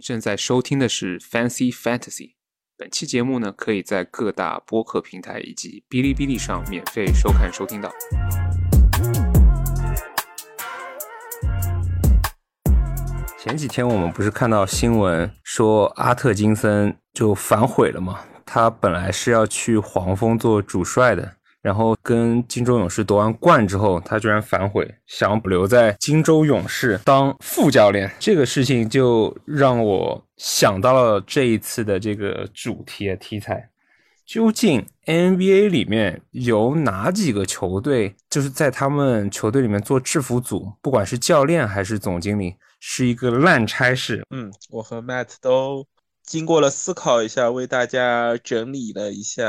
正在收听的是 Fancy Fantasy。本期节目呢，可以在各大播客平台以及哔哩哔哩上免费收看收听到。前几天我们不是看到新闻说阿特金森就反悔了吗？他本来是要去黄蜂做主帅的。然后跟金州勇士夺完冠之后，他居然反悔，想留在金州勇士当副教练。这个事情就让我想到了这一次的这个主题题材：究竟 NBA 里面有哪几个球队，就是在他们球队里面做制服组，不管是教练还是总经理，是一个烂差事？嗯，我和 Matt 都经过了思考一下，为大家整理了一下。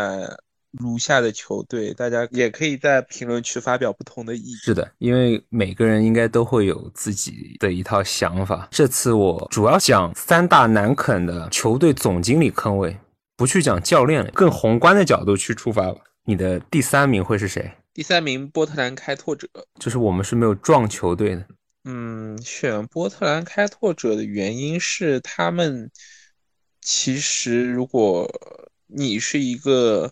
如下的球队，大家也可以在评论区发表不同的意见。是的，因为每个人应该都会有自己的一套想法。这次我主要讲三大难啃的球队总经理坑位，不去讲教练了，更宏观的角度去出发了。你的第三名会是谁？第三名波特兰开拓者，就是我们是没有撞球队的。嗯，选波特兰开拓者的原因是他们其实，如果你是一个。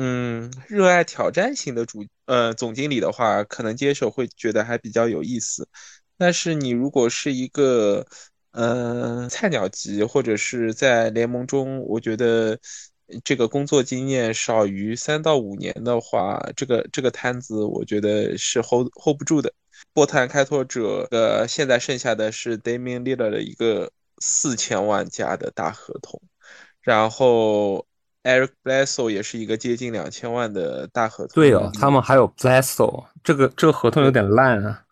嗯，热爱挑战型的主呃总经理的话，可能接手会觉得还比较有意思。但是你如果是一个呃菜鸟级，或者是在联盟中，我觉得这个工作经验少于三到五年的话，这个这个摊子我觉得是 hold hold 不住的。波特兰开拓者的现在剩下的是 Damian l i l l a r 的一个四千万加的大合同，然后。Eric Bledsoe 也是一个接近两千万的大合同。对哦，他们还有 Bledsoe，这个这个合同有点烂啊。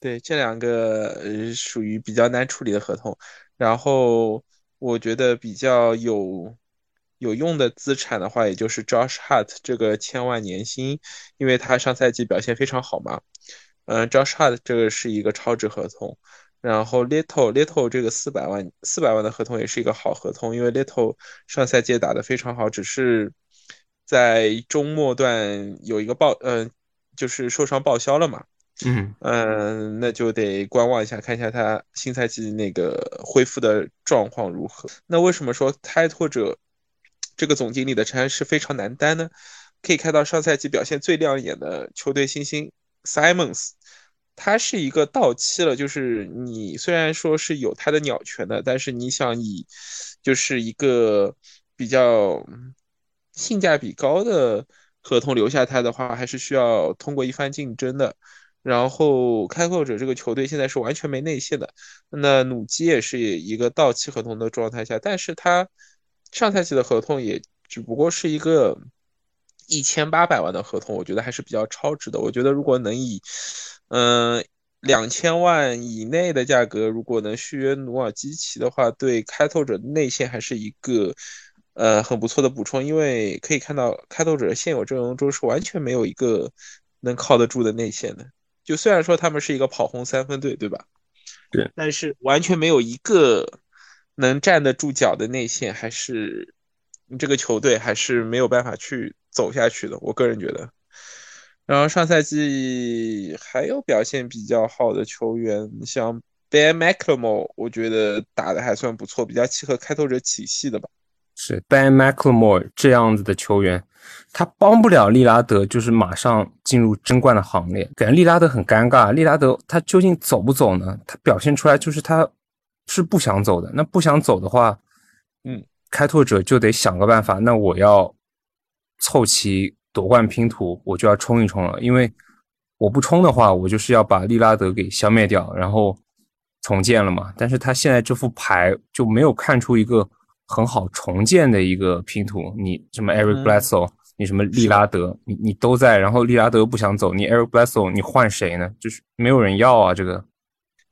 对，这两个呃属于比较难处理的合同。然后我觉得比较有有用的资产的话，也就是 Josh Hart 这个千万年薪，因为他上赛季表现非常好嘛。嗯，Josh Hart 这个是一个超值合同。然后 Little Little 这个四百万四百万的合同也是一个好合同，因为 Little 上赛季打得非常好，只是在中末段有一个报，嗯，就是受伤报销了嘛。嗯嗯，那就得观望一下，看一下他新赛季那个恢复的状况如何。那为什么说开拓者这个总经理的差是非常难担呢？可以看到上赛季表现最亮眼的球队新星 Simons。他是一个到期了，就是你虽然说是有他的鸟权的，但是你想以就是一个比较性价比高的合同留下他的话，还是需要通过一番竞争的。然后开拓者这个球队现在是完全没内线的，那努基也是一个到期合同的状态下，但是他上赛季的合同也只不过是一个一千八百万的合同，我觉得还是比较超值的。我觉得如果能以嗯，两千万以内的价格，如果能续约努尔基奇的话，对开拓者内线还是一个呃很不错的补充。因为可以看到，开拓者现有阵容中是完全没有一个能靠得住的内线的。就虽然说他们是一个跑轰三分队，对吧？对，但是完全没有一个能站得住脚的内线，还是你这个球队还是没有办法去走下去的。我个人觉得。然后上赛季还有表现比较好的球员，像 Ben McLemore，我觉得打的还算不错，比较契合开拓者体系的吧。是 Ben McLemore 这样子的球员，他帮不了利拉德，就是马上进入争冠的行列，感觉利拉德很尴尬。利拉德他究竟走不走呢？他表现出来就是他是不想走的。那不想走的话，嗯，开拓者就得想个办法。那我要凑齐。夺冠拼图，我就要冲一冲了，因为我不冲的话，我就是要把利拉德给消灭掉，然后重建了嘛。但是他现在这副牌就没有看出一个很好重建的一个拼图。你什么 Eric Bledsoe，你什么利拉德，你你都在，然后利拉德又不想走，你 Eric Bledsoe 你换谁呢？就是没有人要啊，这个，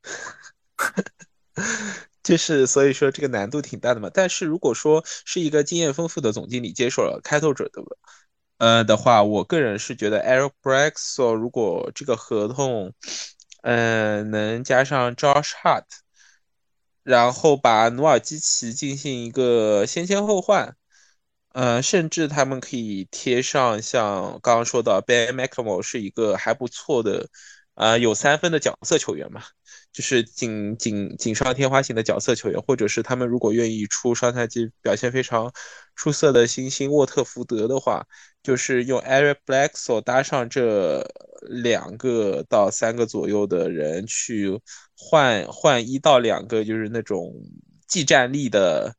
就是所以说这个难度挺大的嘛。但是如果说是一个经验丰富的总经理接手了开拓者，对不对？呃的话，我个人是觉得 Eric Bledsoe 如果这个合同，嗯，能加上 Josh Hart，然后把努尔基奇进行一个先签后换，呃，甚至他们可以贴上像刚刚说的 Ben m c m o 是一个还不错的，呃，有三分的角色球员嘛，就是锦锦锦上添花型的角色球员，或者是他们如果愿意出上赛季表现非常出色的新星沃特福德的话，就是用 Eric Blackso 搭上这两个到三个左右的人去换换一到两个就是那种技战力的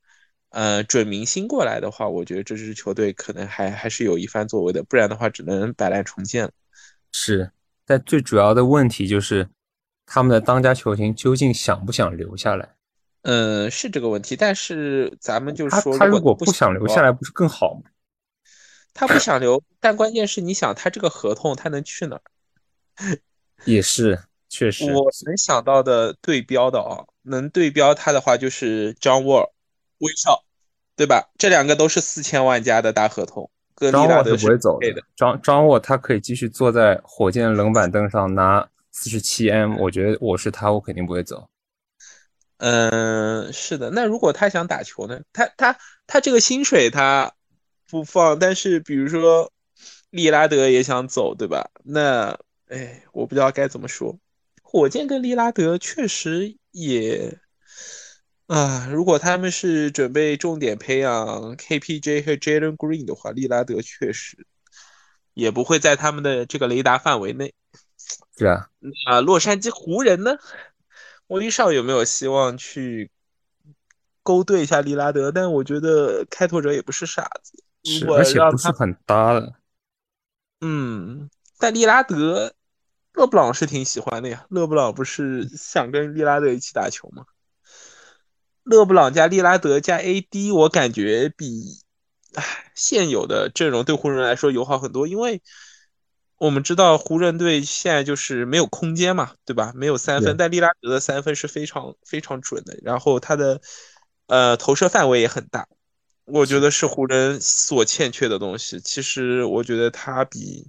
呃准明星过来的话，我觉得这支球队可能还还是有一番作为的，不然的话只能摆烂重建了。是，但最主要的问题就是。他们的当家球星究竟想不想留下来？嗯，是这个问题。但是咱们就说，他如果不想留下来，不是更好吗？他不想留，但关键是你想，他这个合同他能去哪儿？也是，确实。我能想到的对标的啊，能对标他的话就是 John Wall、威少，对吧？这两个都是四千万加的大合同。张沃是不会走的。张张沃他可以继续坐在火箭冷板凳上拿。四十七 M，我觉得我是他，我肯定不会走。嗯，是的。那如果他想打球呢？他他他这个薪水他不放，但是比如说利拉德也想走，对吧？那哎，我不知道该怎么说。火箭跟利拉德确实也啊，如果他们是准备重点培养 KPJ 和 Jalen Green 的话，利拉德确实也不会在他们的这个雷达范围内。对啊，那洛杉矶湖人呢？威少有没有希望去勾兑一下利拉德？但我觉得开拓者也不是傻子，是而且不是很搭的。嗯，但利拉德，勒布朗是挺喜欢的呀。勒布朗不是想跟利拉德一起打球吗？勒布朗加利拉德加 AD，我感觉比唉现有的阵容对湖人来说友好很多，因为。我们知道湖人队现在就是没有空间嘛，对吧？没有三分，但利拉德的三分是非常非常准的，然后他的呃投射范围也很大，我觉得是湖人所欠缺的东西。其实我觉得他比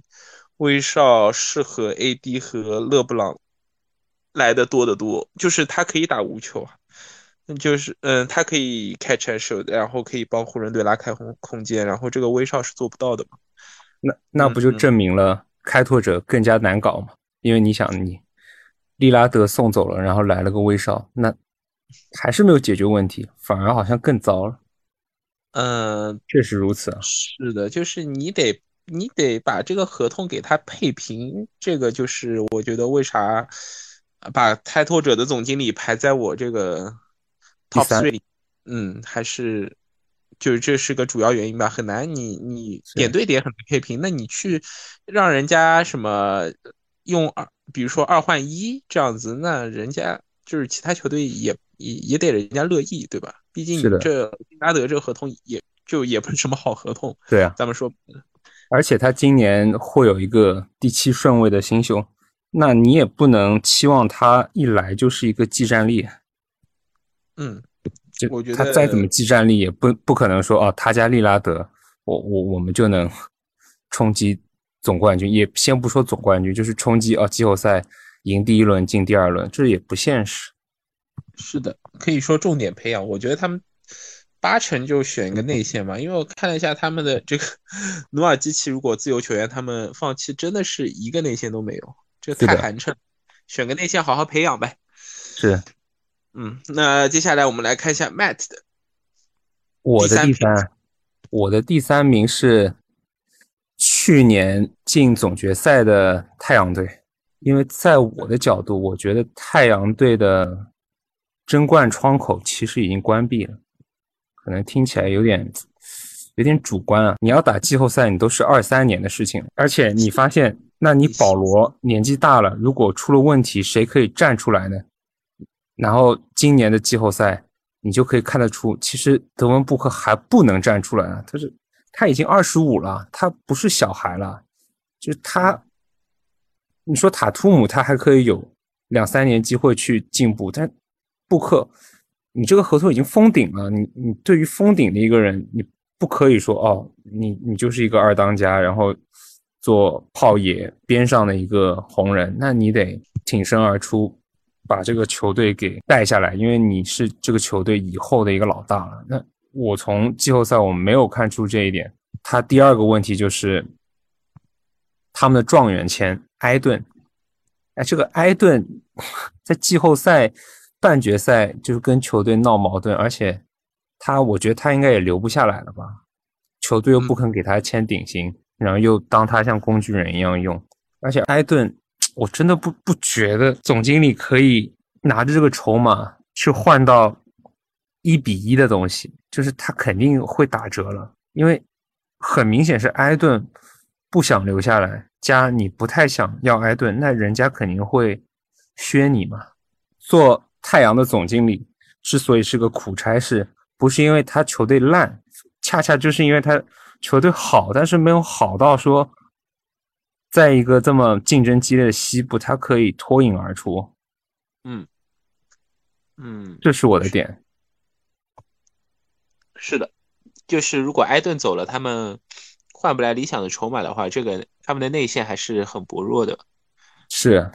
威少适合 AD 和勒布朗来的多得多，就是他可以打无球啊，就是嗯，他可以 catch and shoot，然后可以帮湖人队拉开空空间，然后这个威少是做不到的嘛？那那不就证明了？开拓者更加难搞嘛，因为你想，你利拉德送走了，然后来了个威少，那还是没有解决问题，反而好像更糟了。嗯，确实如此啊。是的，就是你得你得把这个合同给他配平，这个就是我觉得为啥把开拓者的总经理排在我这个 top three，嗯，还是。就是这是个主要原因吧，很难你你点对点很难配平，那你去让人家什么用二，比如说二换一这样子，那人家就是其他球队也也也得人家乐意，对吧？毕竟你这拉德这合同也就也不是什么好合同。对啊，咱们说，而且他今年会有一个第七顺位的新秀，那你也不能期望他一来就是一个技战力。嗯。就他再怎么技战力，也不不可能说哦，他家利拉德，我我我们就能冲击总冠军。也先不说总冠军，就是冲击哦季后赛，赢第一轮进第二轮，这也不现实。是的，可以说重点培养。我觉得他们八成就选一个内线嘛，因为我看了一下他们的这个努尔基奇，如果自由球员他们放弃，真的是一个内线都没有，这太寒碜。选个内线好好培养呗。是。嗯，那接下来我们来看一下 Matt 的，我的第三，我的第三名是去年进总决赛的太阳队，因为在我的角度，我觉得太阳队的争冠窗口其实已经关闭了，可能听起来有点有点主观啊。你要打季后赛，你都是二三年的事情，而且你发现，那你保罗年纪大了，如果出了问题，谁可以站出来呢？然后今年的季后赛，你就可以看得出，其实德文布克还不能站出来啊。他是他已经二十五了，他不是小孩了。就是他，你说塔图姆他还可以有两三年机会去进步，但布克，你这个合同已经封顶了。你你对于封顶的一个人，你不可以说哦，你你就是一个二当家，然后做炮野边上的一个红人，那你得挺身而出。把这个球队给带下来，因为你是这个球队以后的一个老大了。那我从季后赛我没有看出这一点。他第二个问题就是他们的状元签埃顿，哎，这个埃顿 在季后赛半决赛就是跟球队闹矛盾，而且他我觉得他应该也留不下来了吧？球队又不肯给他签顶薪，然后又当他像工具人一样用，而且埃顿，我真的不不觉得总经理可以拿着这个筹码去换到一比一的东西，就是他肯定会打折了，因为很明显是埃顿不想留下来，加你不太想要埃顿，那人家肯定会削你嘛。做太阳的总经理之所以是个苦差事，不是因为他球队烂。恰恰就是因为他球队好，但是没有好到说，在一个这么竞争激烈的西部，他可以脱颖而出。嗯嗯，这是我的点。是的，就是如果埃顿走了，他们换不来理想的筹码的话，这个他们的内线还是很薄弱的。是。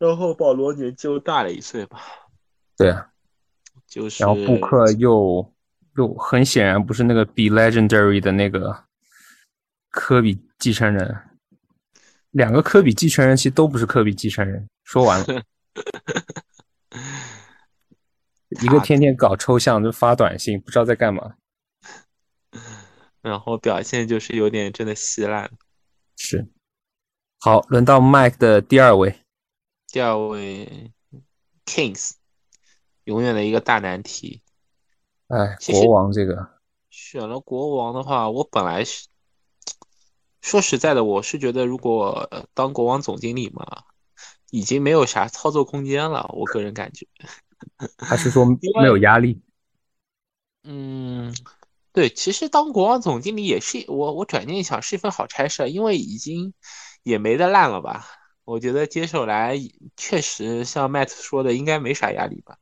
然后保罗年纪又大了一岁吧？对啊。就是。然后布克又。又很显然不是那个 Be Legendary 的那个科比继承人，两个科比继承人其实都不是科比继承人。说完了，一个天天搞抽象就发短信，不知道在干嘛，然后表现就是有点真的稀烂。是，好，轮到 Mike 的第二位，第二位 Kings，永远的一个大难题。哎，国王这个选了国王的话，我本来是说实在的，我是觉得如果当国王总经理嘛，已经没有啥操作空间了。我个人感觉，还是说没有压力？嗯，对，其实当国王总经理也是我我转念一想是一份好差事，因为已经也没得烂了吧。我觉得接手来确实像 Matt 说的，应该没啥压力吧。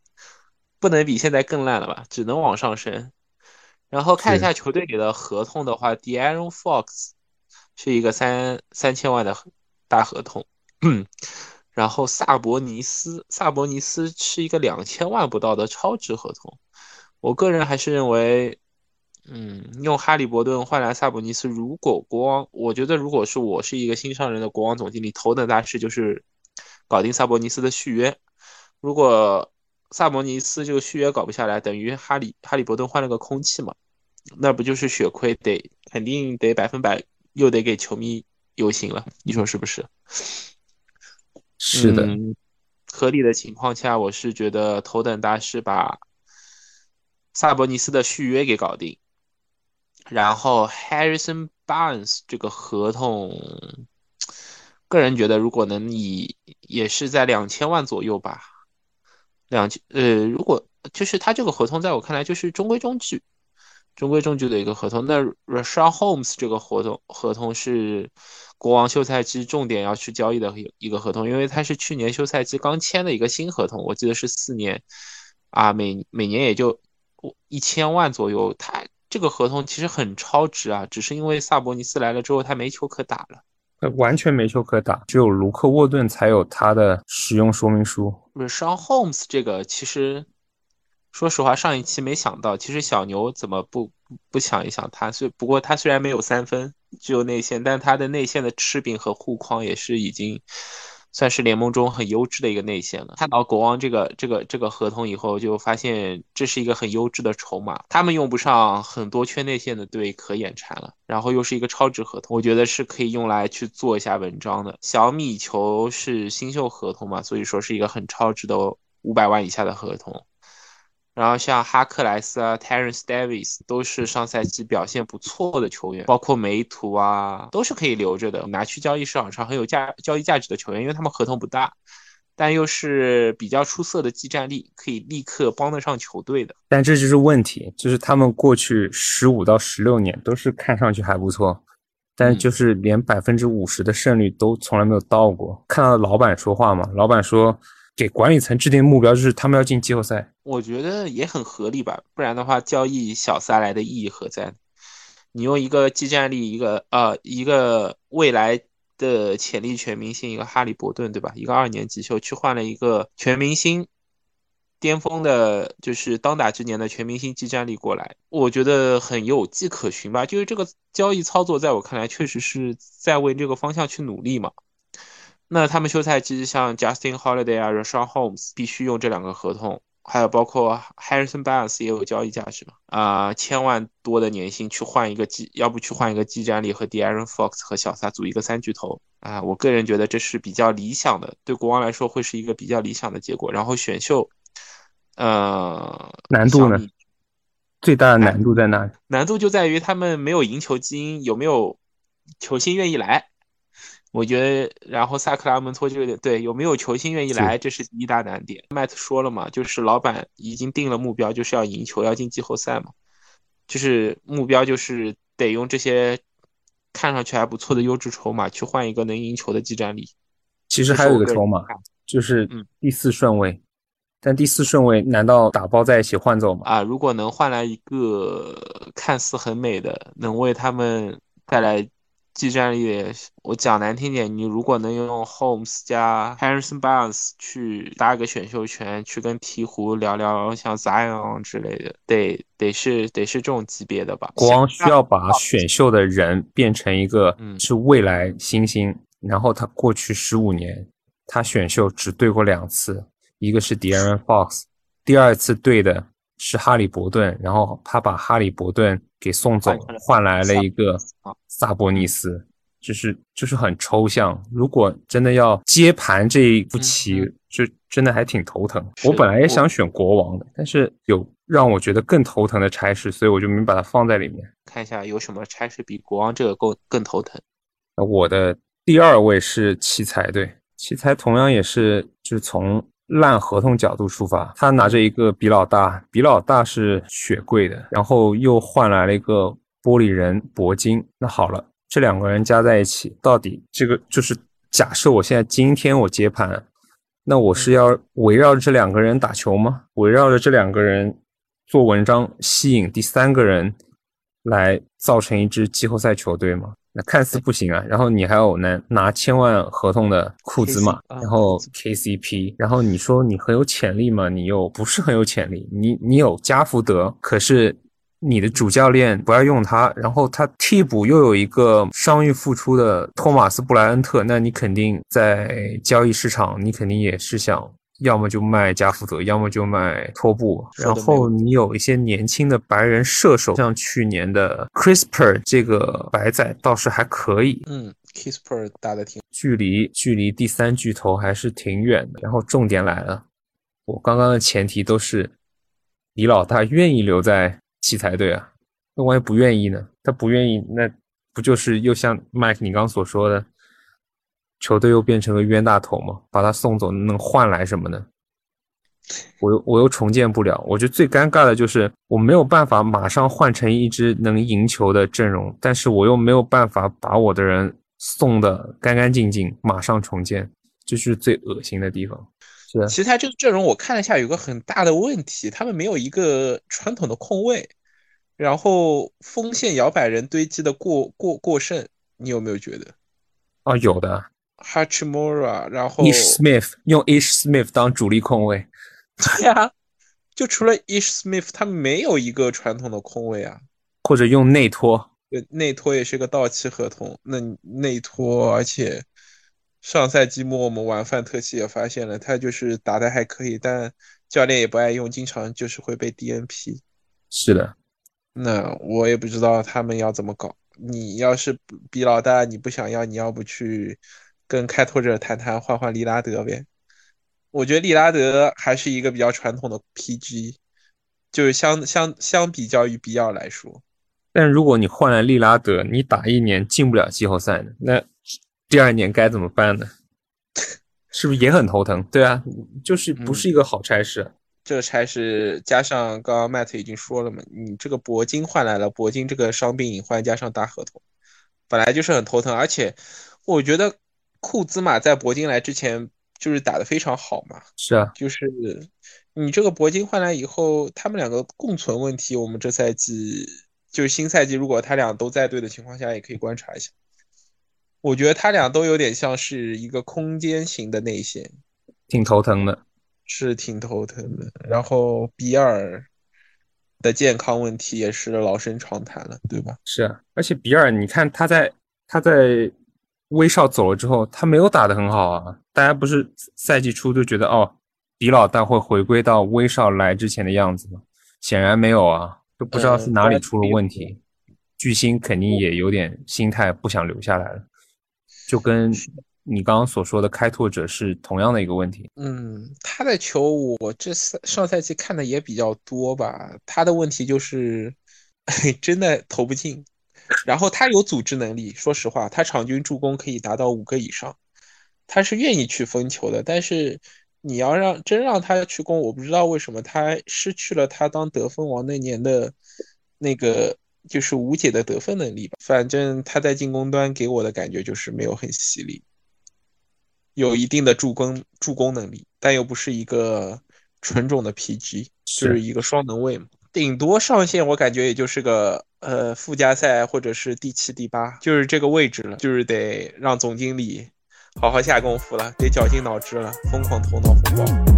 不能比现在更烂了吧？只能往上升。然后看一下球队里的合同的话，De'Aaron Fox 是一个三三千万的大合同，然后萨博尼斯，萨博尼斯是一个两千万不到的超值合同。我个人还是认为，嗯，用哈利伯顿换来萨博尼斯，如果国王，我觉得如果是我是一个新上任的国王总经理，头等大事就是搞定萨博尼斯的续约。如果萨博尼斯这个续约搞不下来，等于哈里哈利伯顿换了个空气嘛？那不就是血亏？得肯定得百分百又得给球迷游行了，你说是不是？是的，合理的情况下，我是觉得头等大事把萨博尼斯的续约给搞定，然后 Harrison Barnes 这个合同，个人觉得如果能以也是在两千万左右吧。两千呃，如果就是他这个合同，在我看来就是中规中矩，中规中矩的一个合同。那 Rashad Holmes 这个合同合同是国王休赛期重点要去交易的一个合同，因为他是去年休赛期刚签的一个新合同，我记得是四年，啊，每每年也就一千万左右。他这个合同其实很超值啊，只是因为萨博尼斯来了之后，他没球可打了。完全没球可打，只有卢克沃顿才有他的使用说明书。Rashad Holmes 这个其实，说实话，上一期没想到，其实小牛怎么不不想一想他？虽不过他虽然没有三分，只有内线，但他的内线的吃饼和护框也是已经。算是联盟中很优质的一个内线了。看到国王这个这个这个合同以后，就发现这是一个很优质的筹码。他们用不上很多圈内线的队可眼馋了，然后又是一个超值合同，我觉得是可以用来去做一下文章的。小米球是新秀合同嘛，所以说是一个很超值的五百万以下的合同。然后像哈克莱斯啊、Terence Davis 都是上赛季表现不错的球员，包括梅图啊，都是可以留着的，拿去交易市场上很有价交易价值的球员，因为他们合同不大，但又是比较出色的技战力，可以立刻帮得上球队的。但这就是问题，就是他们过去十五到十六年都是看上去还不错，但就是连百分之五十的胜率都从来没有到过。看到老板说话嘛，老板说。给管理层制定目标，就是他们要进季后赛。我觉得也很合理吧，不然的话，交易小萨来的意义何在？你用一个技战力，一个呃，一个未来的潜力全明星，一个哈利伯顿，对吧？一个二年级秀去换了一个全明星巅峰的，就是当打之年的全明星技战力过来，我觉得很有迹可循吧。就是这个交易操作，在我看来，确实是在为这个方向去努力嘛。那他们休赛期像 Justin Holiday 啊、Rashawn Holmes 必须用这两个合同，还有包括 Harrison Barnes 也有交易价值嘛？啊，千万多的年薪去换一个基，要不去换一个基战力和 De'Aaron Fox 和小萨组一个三巨头啊？我个人觉得这是比较理想的，对国王来说会是一个比较理想的结果。然后选秀，呃，难度呢？最大的难度在哪里？难度就在于他们没有赢球基因，有没有球星愿意来？我觉得，然后萨克拉门托这个对有没有球星愿意来，这是一大难点。麦特说了嘛，就是老板已经定了目标，就是要赢球，要进季后赛嘛，就是目标就是得用这些看上去还不错的优质筹码去换一个能赢球的技战力。其实还有一个筹码，就是第四顺位，但第四顺位难道打包在一起换走吗？啊，如果能换来一个看似很美的，能为他们带来。技战力，我讲难听点，你如果能用 Holmes 加 Harrison Barnes 去搭个选秀权，去跟鹈鹕聊聊像 Zion 之类的，得得是得是这种级别的吧？国王需要把选秀的人变成一个是未来新星，然后他过去十五年他选秀只对过两次，一个是 De'Aaron Fox，第二次对的是哈利伯顿，然后他把哈利伯顿。给送走，换来了一个萨博尼斯，就是就是很抽象。如果真的要接盘这一步棋，就真的还挺头疼。我本来也想选国王的，但是有让我觉得更头疼的差事，所以我就没把它放在里面。看一下有什么差事比国王这个更更头疼。那我的第二位是奇才队，奇才同样也是就是从。烂合同角度出发，他拿着一个比老大，比老大是雪贵的，然后又换来了一个玻璃人铂金。那好了，这两个人加在一起，到底这个就是假设我现在今天我接盘，那我是要围绕着这两个人打球吗？围绕着这两个人做文章，吸引第三个人来造成一支季后赛球队吗？那看似不行啊，然后你还有拿拿千万合同的库兹马，然后 KCP，然后你说你很有潜力嘛？你又不是很有潜力。你你有加福德，可是你的主教练不要用他，然后他替补又有一个伤愈复出的托马斯布莱恩特，那你肯定在交易市场，你肯定也是想。要么就卖加福德，要么就卖托布。然后你有一些年轻的白人射手，像去年的 CRISPR 这个白仔倒是还可以。嗯，Krisper 打的挺，距离距离第三巨头还是挺远的。然后重点来了，我刚刚的前提都是李老大愿意留在奇才队啊。那万一不愿意呢？他不愿意，那不就是又像 Mike 你刚刚所说的？球队又变成了冤大头嘛？把他送走能换来什么呢？我又我又重建不了。我觉得最尴尬的就是我没有办法马上换成一支能赢球的阵容，但是我又没有办法把我的人送的干干净净，马上重建，这是最恶心的地方。是，其他这个阵容我看了一下，有个很大的问题，他们没有一个传统的控卫，然后锋线摇摆人堆积的过过过剩，你有没有觉得？啊，有的。Hachimura，然后 Ish Smith 用 Ish Smith 当主力控卫，对呀，就除了 Ish Smith，他没有一个传统的控卫啊。或者用内托，对，内托也是个到期合同。那内托，而且上赛季末我们玩范特西也发现了，他就是打的还可以，但教练也不爱用，经常就是会被 DNP。是的，那我也不知道他们要怎么搞。你要是比老大，你不想要，你要不去。跟开拓者谈谈换换利拉德呗，我觉得利拉德还是一个比较传统的 PG，就是相相相比较于比尔来说。但如果你换了利拉德，你打一年进不了季后赛呢？那第二年该怎么办呢？是不是也很头疼？对啊，就是不是一个好差事。这个差事加上刚刚 Matt 已经说了嘛，你这个铂金换来了铂金这个伤病隐患加上大合同，本来就是很头疼，而且我觉得。库兹马在铂金来之前就是打得非常好嘛，是啊，就是你这个铂金换来以后，他们两个共存问题，我们这赛季就是新赛季，如果他俩都在队的情况下，也可以观察一下。我觉得他俩都有点像是一个空间型的内线，挺头疼的，是挺头疼的。然后比尔的健康问题也是老生常谈了，对吧？是啊，而且比尔，你看他在他在。威少走了之后，他没有打得很好啊。大家不是赛季初就觉得哦，比老大会回归到威少来之前的样子吗？显然没有啊，都不知道是哪里出了问题。巨星肯定也有点心态不想留下来了，就跟你刚刚所说的开拓者是同样的一个问题。嗯，他的球我这赛上赛季看的也比较多吧，他的问题就是 真的投不进。然后他有组织能力，说实话，他场均助攻可以达到五个以上，他是愿意去分球的。但是你要让真让他去攻，我不知道为什么他失去了他当得分王那年的那个就是无解的得分能力吧。反正他在进攻端给我的感觉就是没有很犀利，有一定的助攻助攻能力，但又不是一个纯种的 PG，就是一个双能卫嘛。顶多上线我感觉也就是个呃附加赛或者是第七第八，就是这个位置了，就是得让总经理好好下功夫了，得绞尽脑汁了，疯狂头脑风暴。